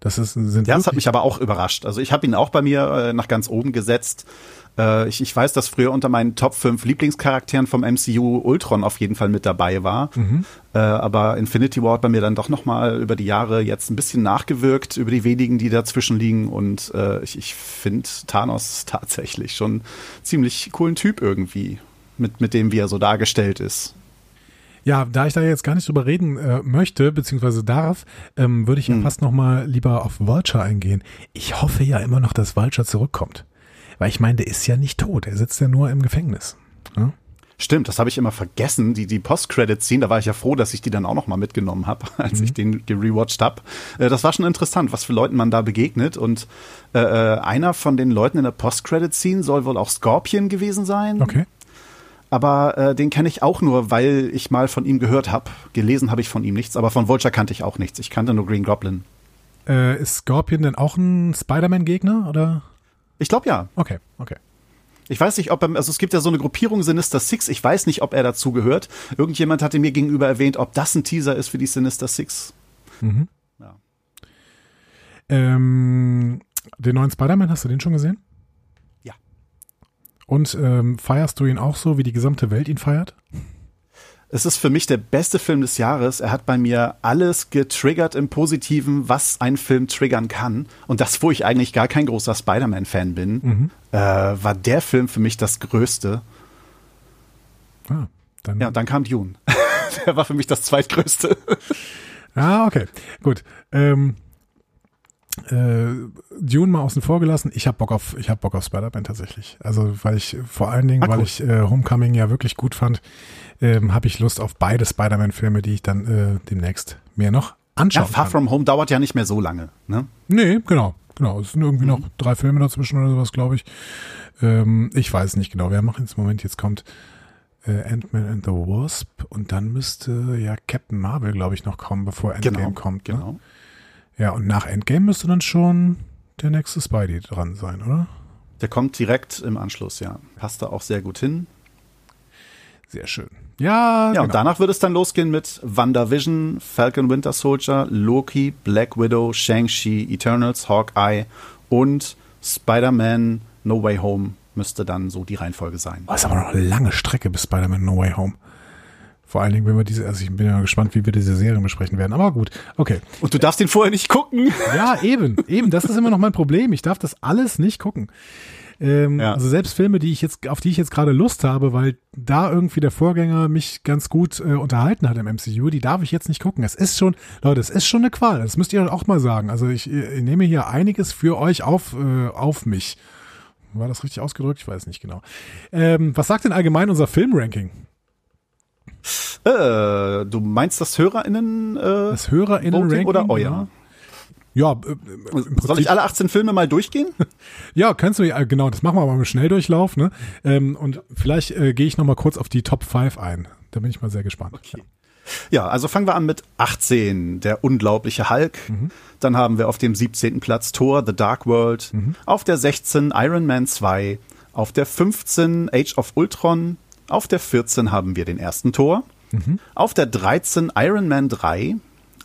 Das ist, sind ja, das hat mich aber auch überrascht. Also ich habe ihn auch bei mir äh, nach ganz oben gesetzt. Äh, ich, ich weiß, dass früher unter meinen Top 5 Lieblingscharakteren vom MCU Ultron auf jeden Fall mit dabei war. Mhm. Äh, aber Infinity War hat bei mir dann doch nochmal über die Jahre jetzt ein bisschen nachgewirkt, über die wenigen, die dazwischen liegen. Und äh, ich, ich finde Thanos tatsächlich schon ziemlich coolen Typ irgendwie, mit, mit dem, wie er so dargestellt ist. Ja, da ich da jetzt gar nicht drüber reden äh, möchte, beziehungsweise darf, ähm, würde ich ja hm. fast noch mal lieber auf Vulture eingehen. Ich hoffe ja immer noch, dass Vulture zurückkommt. Weil ich meine, der ist ja nicht tot, er sitzt ja nur im Gefängnis. Ja? Stimmt, das habe ich immer vergessen. Die, die Post-Credit-Scene, da war ich ja froh, dass ich die dann auch noch mal mitgenommen habe, als mhm. ich den gerewatcht habe. Äh, das war schon interessant, was für Leuten man da begegnet. Und äh, äh einer von den Leuten in der Post-Credit-Scene soll wohl auch Scorpion gewesen sein. Okay. Aber äh, den kenne ich auch nur, weil ich mal von ihm gehört habe. Gelesen habe ich von ihm nichts, aber von Vulture kannte ich auch nichts. Ich kannte nur Green Goblin. Äh, ist Scorpion denn auch ein Spider-Man-Gegner, oder? Ich glaube ja. Okay, okay. Ich weiß nicht, ob er, also es gibt ja so eine Gruppierung Sinister Six, ich weiß nicht, ob er dazu gehört. Irgendjemand hatte mir gegenüber erwähnt, ob das ein Teaser ist für die Sinister Six. Mhm. Ja. Ähm, den neuen Spider-Man, hast du den schon gesehen? Und ähm, feierst du ihn auch so, wie die gesamte Welt ihn feiert? Es ist für mich der beste Film des Jahres. Er hat bei mir alles getriggert im Positiven, was ein Film triggern kann. Und das, wo ich eigentlich gar kein großer Spider-Man-Fan bin, mhm. äh, war der Film für mich das Größte. Ah, dann ja, und dann kam Dune. der war für mich das zweitgrößte. ah, okay. Gut. Ähm, äh, Dune mal außen vor gelassen. Ich habe Bock auf, ich habe Bock auf Spider-Man tatsächlich. Also weil ich vor allen Dingen, ah, weil ich äh, Homecoming ja wirklich gut fand, ähm, habe ich Lust auf beide Spider-Man-Filme, die ich dann äh, demnächst mir noch anschauen ja, Far kann. From Home dauert ja nicht mehr so lange, ne? Nee, genau, genau. Es sind irgendwie mhm. noch drei Filme dazwischen oder sowas, glaube ich. Ähm, ich weiß nicht genau. Wer macht jetzt im Moment? Jetzt kommt äh, Ant-Man and the Wasp und dann müsste ja Captain Marvel, glaube ich, noch kommen, bevor Endgame genau, kommt. Ne? Genau. Ja, und nach Endgame müsste dann schon der nächste Spidey dran sein, oder? Der kommt direkt im Anschluss, ja. Passt da auch sehr gut hin. Sehr schön. Ja, ja genau. und danach wird es dann losgehen mit WandaVision, Falcon Winter Soldier, Loki, Black Widow, Shang-Chi, Eternals, Hawkeye und Spider-Man No Way Home müsste dann so die Reihenfolge sein. Das ist aber noch eine lange Strecke bis Spider-Man No Way Home. Vor allen Dingen, wenn wir diese, also ich bin ja gespannt, wie wir diese Serien besprechen werden. Aber gut, okay. Und du darfst den vorher nicht gucken. Ja, eben, eben. Das ist immer noch mein Problem. Ich darf das alles nicht gucken. Ähm, ja. Also selbst Filme, die ich jetzt, auf die ich jetzt gerade Lust habe, weil da irgendwie der Vorgänger mich ganz gut äh, unterhalten hat im MCU, die darf ich jetzt nicht gucken. Es ist schon, Leute, es ist schon eine Qual. Das müsst ihr auch mal sagen. Also ich, ich nehme hier einiges für euch auf, äh, auf mich. War das richtig ausgedrückt? Ich weiß nicht genau. Ähm, was sagt denn allgemein unser Filmranking? Äh, du meinst das HörerInnen? Äh, das HörerInnen-Ranking? Oder euer? Ja, äh, soll ich alle 18 Filme mal durchgehen? ja, kannst du, ja, genau, das machen wir mal im Schnelldurchlauf, ne? Ähm, und vielleicht äh, gehe ich noch mal kurz auf die Top 5 ein. Da bin ich mal sehr gespannt. Okay. Ja, also fangen wir an mit 18, der unglaubliche Hulk. Mhm. Dann haben wir auf dem 17. Platz Thor, The Dark World. Mhm. Auf der 16 Iron Man 2. Auf der 15 Age of Ultron. Auf der 14 haben wir den ersten Tor. Mhm. Auf der 13 Iron Man 3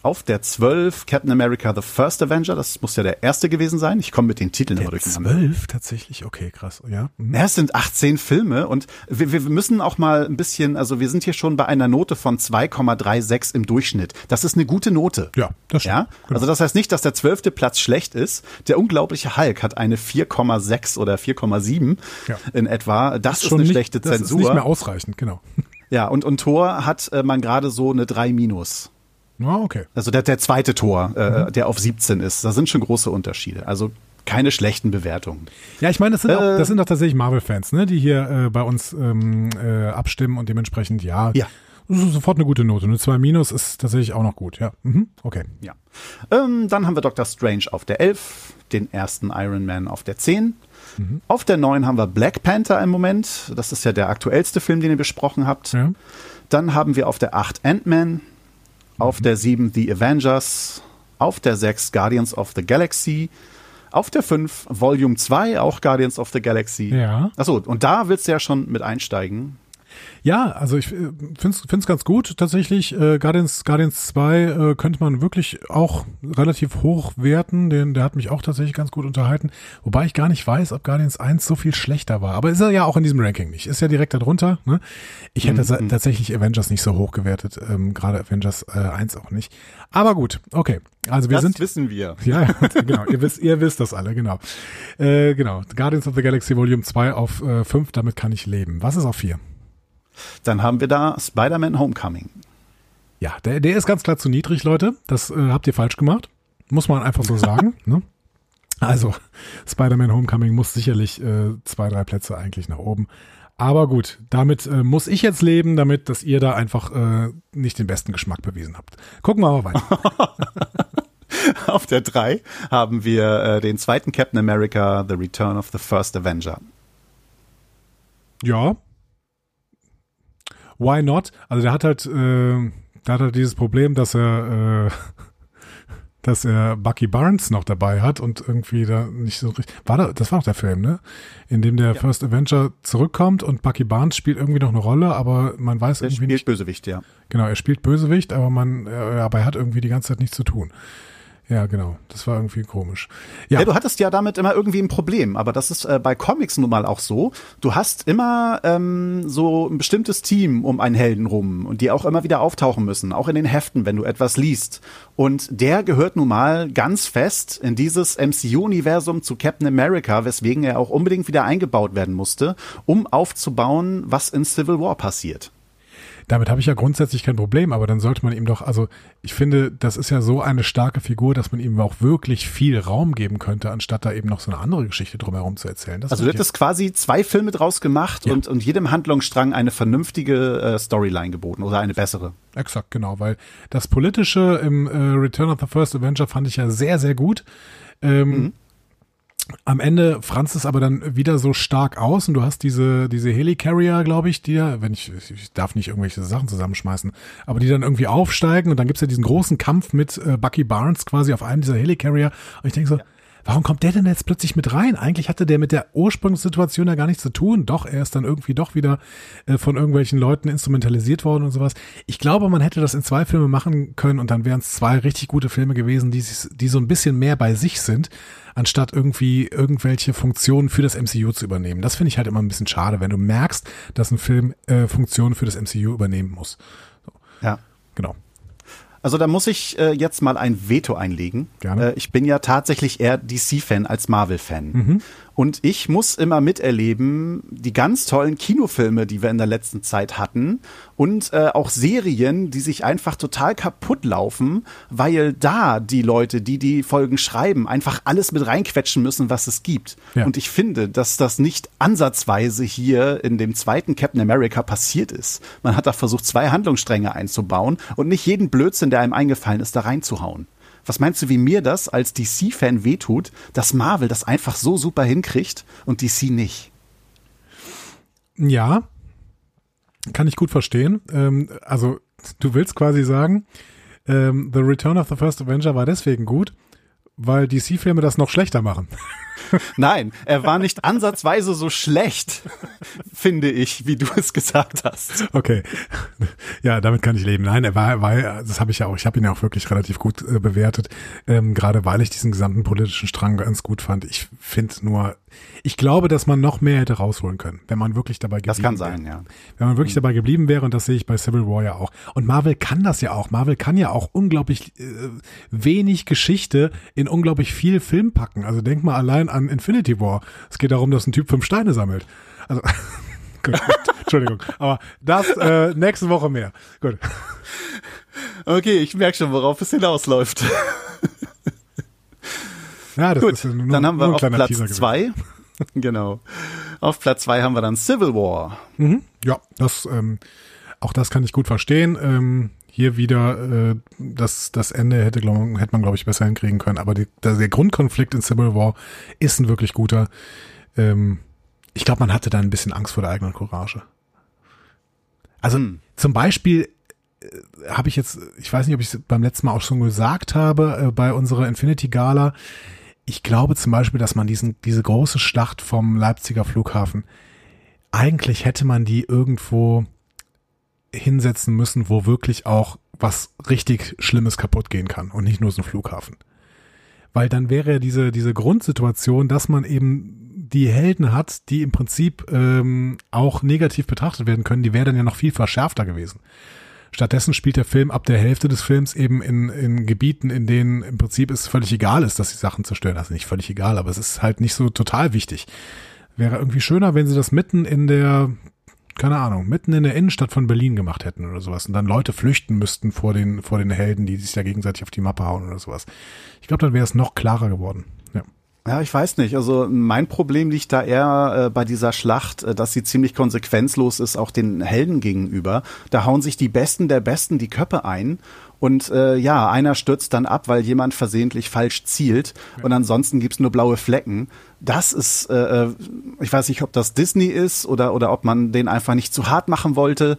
auf der 12 Captain America The First Avenger. Das muss ja der erste gewesen sein. Ich komme mit den Titeln der immer durcheinander. 12 tatsächlich? Okay, krass. Ja. Mhm. ja. Es sind 18 Filme und wir, wir müssen auch mal ein bisschen, also wir sind hier schon bei einer Note von 2,36 im Durchschnitt. Das ist eine gute Note. Ja, das stimmt. Ja? Genau. Also das heißt nicht, dass der zwölfte Platz schlecht ist. Der unglaubliche Hulk hat eine 4,6 oder 4,7 ja. in etwa. Das, das ist, eine nicht, schlechte Zensur. Das ist nicht mehr ausreichend, genau. Ja, und, und Tor hat äh, man gerade so eine 3 minus. Ah, okay. Also der, der zweite Tor, äh, mhm. der auf 17 ist, da sind schon große Unterschiede. Also keine schlechten Bewertungen. Ja, ich meine, das sind, äh, auch, das sind doch tatsächlich Marvel-Fans, ne, die hier äh, bei uns ähm, äh, abstimmen und dementsprechend, ja, ja. sofort eine gute Note. Eine 2 Minus ist tatsächlich auch noch gut, ja. Mhm. Okay. Ja. Ähm, dann haben wir Doctor Strange auf der 11, den ersten Iron Man auf der 10. Mhm. Auf der 9 haben wir Black Panther im Moment. Das ist ja der aktuellste Film, den ihr besprochen habt. Ja. Dann haben wir auf der 8 Ant-Man, auf der 7 The Avengers, auf der 6 Guardians of the Galaxy, auf der 5 Volume 2 auch Guardians of the Galaxy. Ja. Achso, und da willst du ja schon mit einsteigen. Ja, also ich äh, find's find's ganz gut tatsächlich. Äh, Guardians Guardians 2 äh, könnte man wirklich auch relativ hoch werten. Den, der hat mich auch tatsächlich ganz gut unterhalten. Wobei ich gar nicht weiß, ob Guardians 1 so viel schlechter war. Aber ist er ja auch in diesem Ranking nicht. Ist ja direkt darunter. Ne? Ich hätte Mhm. tatsächlich Avengers nicht so hoch gewertet. Ähm, Gerade Avengers äh, 1 auch nicht. Aber gut, okay. Also wir das sind wissen wir. ja, ja, genau. ihr wisst, ihr wisst das alle, genau. Äh, genau. Guardians of the Galaxy Volume 2 auf äh, 5, damit kann ich leben. Was ist auf 4? Dann haben wir da Spider-Man Homecoming. Ja, der, der ist ganz klar zu niedrig, Leute. Das äh, habt ihr falsch gemacht. Muss man einfach so sagen. ne? Also, Spider-Man Homecoming muss sicherlich äh, zwei, drei Plätze eigentlich nach oben. Aber gut, damit äh, muss ich jetzt leben, damit, dass ihr da einfach äh, nicht den besten Geschmack bewiesen habt. Gucken wir mal weiter. Auf der 3 haben wir äh, den zweiten Captain America, The Return of the First Avenger. Ja. Why not? Also der hat halt, äh, der hat halt dieses Problem, dass er, äh, dass er Bucky Barnes noch dabei hat und irgendwie da nicht so richtig. War da, das war doch der Film, ne? In dem der First Avenger zurückkommt und Bucky Barnes spielt irgendwie noch eine Rolle, aber man weiß Der irgendwie spielt nicht. Bösewicht, ja. Genau, er spielt Bösewicht, aber man, äh, aber er hat irgendwie die ganze Zeit nichts zu tun. Ja, genau. Das war irgendwie komisch. Ja, Ja, du hattest ja damit immer irgendwie ein Problem, aber das ist äh, bei Comics nun mal auch so. Du hast immer ähm, so ein bestimmtes Team um einen Helden rum und die auch immer wieder auftauchen müssen, auch in den Heften, wenn du etwas liest. Und der gehört nun mal ganz fest in dieses MCU-Universum zu Captain America, weswegen er auch unbedingt wieder eingebaut werden musste, um aufzubauen, was in Civil War passiert. Damit habe ich ja grundsätzlich kein Problem, aber dann sollte man ihm doch, also ich finde, das ist ja so eine starke Figur, dass man ihm auch wirklich viel Raum geben könnte, anstatt da eben noch so eine andere Geschichte drumherum zu erzählen. Das Also du hättest quasi zwei Filme draus gemacht Ja. und, und jedem Handlungsstrang eine vernünftige äh, Storyline geboten oder eine bessere. Exakt, genau, weil das Politische im äh, Return of the First Avenger fand ich ja sehr, sehr gut. Ähm, Mhm. Am Ende franzt es aber dann wieder so stark aus und du hast diese, diese Helicarrier, glaube ich, die ja, wenn ich, ich darf nicht irgendwelche Sachen zusammenschmeißen, aber die dann irgendwie aufsteigen und dann gibt's ja diesen großen Kampf mit äh, Bucky Barnes quasi auf einem dieser Helicarrier. Und ich denke so, warum kommt der denn jetzt plötzlich mit rein? Eigentlich hatte der mit der Ursprungssituation ja gar nichts zu tun. Doch, er ist dann irgendwie doch wieder äh, von irgendwelchen Leuten instrumentalisiert worden und sowas. Ich glaube, man hätte das in zwei Filme machen können und dann wären es zwei richtig gute Filme gewesen, die, sich- die so ein bisschen mehr bei sich sind, anstatt irgendwie irgendwelche Funktionen für das MCU zu übernehmen. Das finde ich halt immer ein bisschen schade, wenn du merkst, dass ein Film äh, Funktionen für das MCU übernehmen muss. Ja. Genau. Also da muss ich äh, jetzt mal ein Veto einlegen. Gerne. Äh, ich bin ja tatsächlich eher DC-Fan als Marvel-Fan. Mhm. Und ich muss immer miterleben, die ganz tollen Kinofilme, die wir in der letzten Zeit hatten und äh, auch Serien, die sich einfach total kaputt laufen, weil da die Leute, die die Folgen schreiben, einfach alles mit reinquetschen müssen, was es gibt. Ja. Und ich finde, dass das nicht ansatzweise hier in dem zweiten Captain America passiert ist. Man hat da versucht, zwei Handlungsstränge einzubauen und nicht jeden Blödsinn, der einem eingefallen ist, da reinzuhauen. Was meinst du, wie mir das als DC-Fan wehtut, dass Marvel das einfach so super hinkriegt und DC nicht? Ja, kann ich gut verstehen. Ähm, also, du willst quasi sagen, ähm, The Return of the First Avenger war deswegen gut, weil DC-Filme das noch schlechter machen. Nein, er war nicht ansatzweise so schlecht, finde ich, wie du es gesagt hast. Okay. Ja, damit kann ich leben. Nein, er war, war das habe ich ja auch, ich habe ihn ja auch wirklich relativ gut äh, bewertet, ähm, gerade weil ich diesen gesamten politischen Strang ganz gut fand. Ich finde nur, ich glaube, dass man noch mehr hätte rausholen können, wenn man wirklich dabei geblieben Das kann wäre. sein, ja. Wenn man wirklich dabei geblieben wäre, und das sehe ich bei Civil War ja auch. Und Marvel kann das ja auch. Marvel kann ja auch unglaublich äh, wenig Geschichte in unglaublich viel Film packen. Also denk mal allein an Infinity War. Es geht darum, dass ein Typ fünf Steine sammelt. Also gut, Entschuldigung. Aber das äh, nächste Woche mehr. Gut. Okay, ich merke schon, worauf es hinausläuft. Ja, das Gut, ist nur, dann haben wir auf Platz Teaser zwei. genau. Auf Platz zwei haben wir dann Civil War. Mhm. Ja, das, ähm, auch das kann ich gut verstehen. Ähm, hier wieder äh, das, das Ende hätte, glaub, hätte man, glaube ich, besser hinkriegen können. Aber die, der, der Grundkonflikt in Civil War ist ein wirklich guter. Ähm, ich glaube, man hatte da ein bisschen Angst vor der eigenen Courage. Also Hm. zum Beispiel äh, habe ich jetzt, ich weiß nicht, ob ich es beim letzten Mal auch schon gesagt habe, äh, bei unserer Infinity Gala, ich glaube zum Beispiel, dass man diesen, diese große Schlacht vom Leipziger Flughafen eigentlich hätte man die irgendwo hinsetzen müssen, wo wirklich auch was richtig Schlimmes kaputt gehen kann und nicht nur so ein Flughafen. Weil dann wäre ja diese, diese Grundsituation, dass man eben die Helden hat, die im Prinzip ähm, auch negativ betrachtet werden können, die wäre dann ja noch viel verschärfter gewesen. Stattdessen spielt der Film ab der Hälfte des Films eben in, in Gebieten, in denen im Prinzip es völlig egal ist, dass die Sachen zerstören. Also nicht völlig egal, aber es ist halt nicht so total wichtig. Wäre irgendwie schöner, wenn sie das mitten in der, keine Ahnung, mitten in der Innenstadt von Berlin gemacht hätten oder sowas und dann Leute flüchten müssten vor den, vor den Helden, die sich da gegenseitig auf die Mappe hauen oder sowas. Ich glaube, dann wäre es noch klarer geworden. Ja. Ja, ich weiß nicht. Also mein Problem liegt da eher äh, bei dieser Schlacht, äh, dass sie ziemlich konsequenzlos ist, auch den Helden gegenüber. Da hauen sich die Besten der Besten die Köpfe ein und äh, ja, einer stürzt dann ab, weil jemand versehentlich falsch zielt und ansonsten gibt's nur blaue Flecken. Das ist, äh, äh, ich weiß nicht, ob das Disney ist oder, oder ob man den einfach nicht zu hart machen wollte,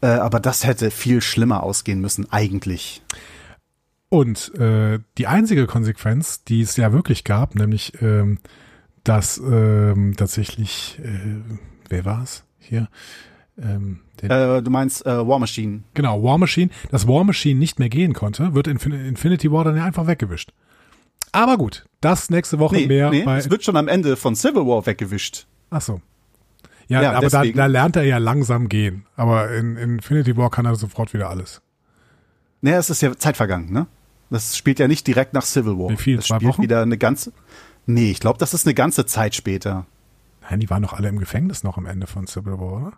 äh, aber das hätte viel schlimmer ausgehen müssen, eigentlich. Und äh, die einzige Konsequenz, die es ja wirklich gab, nämlich ähm, dass ähm, tatsächlich, äh, wer war es hier? Ähm, Äh, du meinst äh, War Machine. genau, War Machine, dass War Machine nicht mehr gehen konnte, wird Infin Infinity War dann ja einfach weggewischt. Aber gut, das nächste Woche Nee, mehr nee, bei. es wird schon am Ende von Civil War weggewischt. Ach so. Ja, Ja, aber da, da lernt er ja langsam gehen. Aber in, in Infinity War kann er sofort wieder alles. Naja, es ist ja Zeit vergangen, ne? Das spielt ja nicht direkt nach Civil War. Wie viel? Das Zwei spielt Wochen? wieder eine ganze. Nee, ich glaube, das ist eine ganze Zeit später. Nein, die waren doch alle im Gefängnis noch am Ende von Civil War, oder?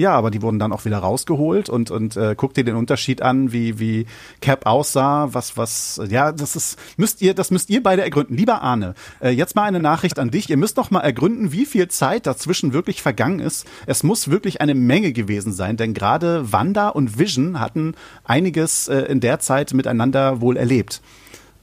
Ja, aber die wurden dann auch wieder rausgeholt und und äh, guck dir den Unterschied an, wie wie Cap aussah, was was ja, das ist müsst ihr das müsst ihr beide ergründen. Lieber Arne, äh, jetzt mal eine Nachricht an dich. Ihr müsst doch mal ergründen, wie viel Zeit dazwischen wirklich vergangen ist. Es muss wirklich eine Menge gewesen sein, denn gerade Wanda und Vision hatten einiges äh, in der Zeit miteinander wohl erlebt.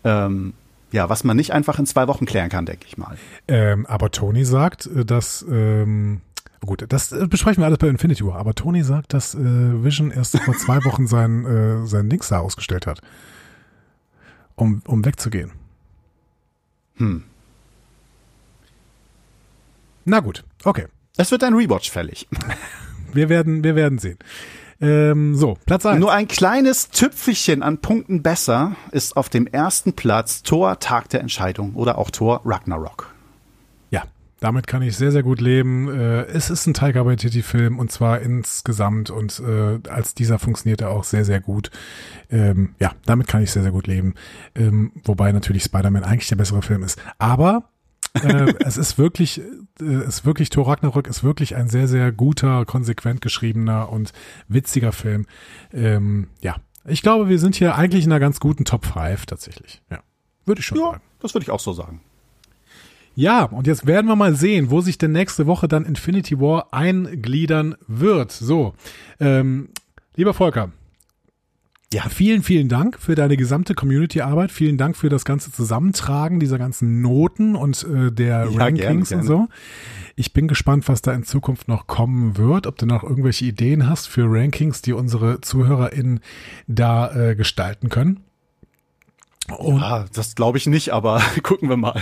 Ähm, ja, was man nicht einfach in zwei Wochen klären kann, denke ich mal. Ähm, aber Tony sagt, äh, dass ähm, gut, das äh, besprechen wir alles bei Infinity War. Aber Tony sagt, dass äh, Vision erst vor zwei Wochen sein äh, sein Dings da ausgestellt hat, um um wegzugehen. Hm. Na gut, okay. Es wird ein Rewatch fällig. Wir werden wir werden sehen. Ähm, so Platz eins. Nur ein kleines Tüpfelchen an Punkten besser ist auf dem ersten Platz Tor Tag der Entscheidung oder auch Tor Ragnarok. Damit kann ich sehr, sehr gut leben. Äh, es ist ein Taika Waititi-Film und zwar insgesamt und äh, als dieser funktioniert er auch sehr, sehr gut. Ähm, ja, damit kann ich sehr, sehr gut leben. Ähm, wobei natürlich Spider-Man eigentlich der bessere Film ist. Aber äh, es ist wirklich, äh, es ist wirklich, Thor Ragnarok ist wirklich ein sehr, sehr guter, konsequent geschriebener und witziger Film. Ähm, ja, ich glaube, wir sind hier eigentlich in einer ganz guten Top 5 tatsächlich. Ja, würde ich schon Ja, sagen. das würde ich auch so sagen. Ja, und jetzt werden wir mal sehen, wo sich denn nächste Woche dann Infinity War eingliedern wird. So, ähm, lieber Volker. Ja. Vielen, vielen Dank für deine gesamte Community-Arbeit. Vielen Dank für das ganze Zusammentragen dieser ganzen Noten und äh, der Ja, Rankings gerne, und so. Ich bin gespannt, was da in Zukunft noch kommen wird. Ob du noch irgendwelche Ideen hast für Rankings, die unsere ZuhörerInnen da äh, gestalten können. Und Ah, das glaube ich nicht, aber gucken wir mal.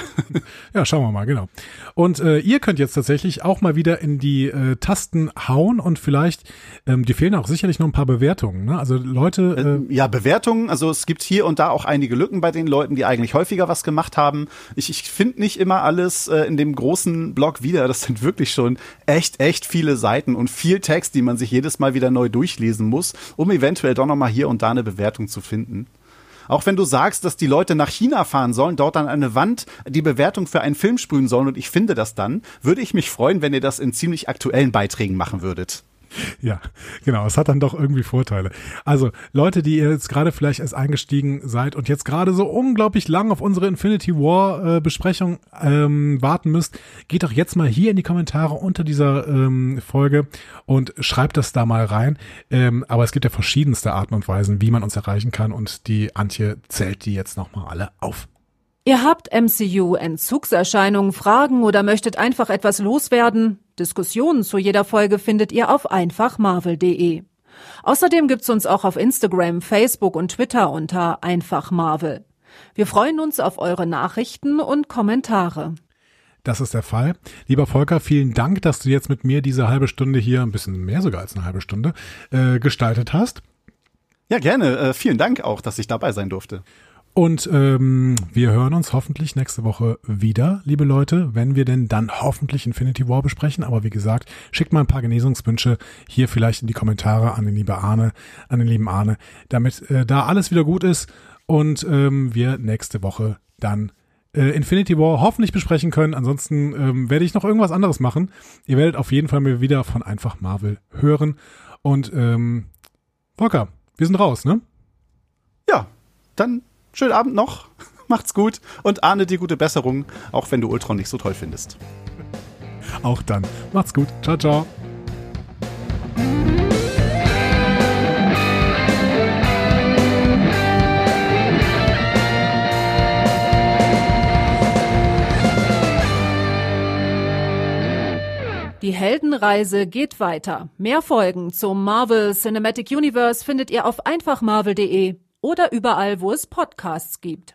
Ja, schauen wir mal, genau. Und äh, ihr könnt jetzt tatsächlich auch mal wieder in die äh, Tasten hauen und vielleicht, ähm, die fehlen auch sicherlich noch ein paar Bewertungen. Ne? Also Leute, äh, Ja, Bewertungen, also es gibt hier und da auch einige Lücken bei den Leuten, die eigentlich häufiger was gemacht haben. Ich, ich finde nicht immer alles äh, in dem großen Blog wieder. Das sind wirklich schon echt, echt viele Seiten und viel Text, die man sich jedes Mal wieder neu durchlesen muss, um eventuell doch noch mal hier und da eine Bewertung zu finden. Auch wenn du sagst, dass die Leute nach China fahren sollen, dort an eine Wand die Bewertung für einen Film sprühen sollen und ich finde das dann, würde ich mich freuen, wenn ihr das in ziemlich aktuellen Beiträgen machen würdet. Ja, genau, es hat dann doch irgendwie Vorteile. Also Leute, die ihr jetzt gerade vielleicht erst eingestiegen seid und jetzt gerade so unglaublich lang auf unsere Infinity War äh, Besprechung ähm, warten müsst, geht doch jetzt mal hier in die Kommentare unter dieser ähm, Folge und schreibt das da mal rein. Ähm, aber es gibt ja verschiedenste Arten und Weisen, wie man uns erreichen kann und die Antje zählt die jetzt nochmal alle auf. Ihr habt MCU-Entzugserscheinungen, Fragen oder möchtet einfach etwas loswerden? Diskussionen zu jeder Folge findet ihr auf einfachmarvel.de. Außerdem gibt's uns auch auf Instagram, Facebook und Twitter unter einfachmarvel. Wir freuen uns auf eure Nachrichten und Kommentare. Das ist der Fall. Lieber Volker, vielen Dank, dass du jetzt mit mir diese halbe Stunde hier, ein bisschen mehr sogar als eine halbe Stunde, äh, gestaltet hast. Ja, gerne. Äh, vielen Dank auch, dass ich dabei sein durfte. Und ähm, wir hören uns hoffentlich nächste Woche wieder, liebe Leute, wenn wir denn dann hoffentlich Infinity War besprechen. Aber wie gesagt, schickt mal ein paar Genesungswünsche hier vielleicht in die Kommentare an den lieben Arne, an den lieben Arne, damit äh, da alles wieder gut ist und ähm, wir nächste Woche dann äh, Infinity War hoffentlich besprechen können. Ansonsten ähm, werde ich noch irgendwas anderes machen. Ihr werdet auf jeden Fall mal wieder von einfach Marvel hören. Und ähm, Volker, wir sind raus, ne? Ja, dann schönen Abend noch. Macht's gut und ahne die gute Besserung, auch wenn du Ultron nicht so toll findest. Auch dann. Macht's gut. Ciao, ciao. Die Heldenreise geht weiter. Mehr Folgen zum Marvel Cinematic Universe findet ihr auf einfachmarvel.de oder überall, wo es Podcasts gibt.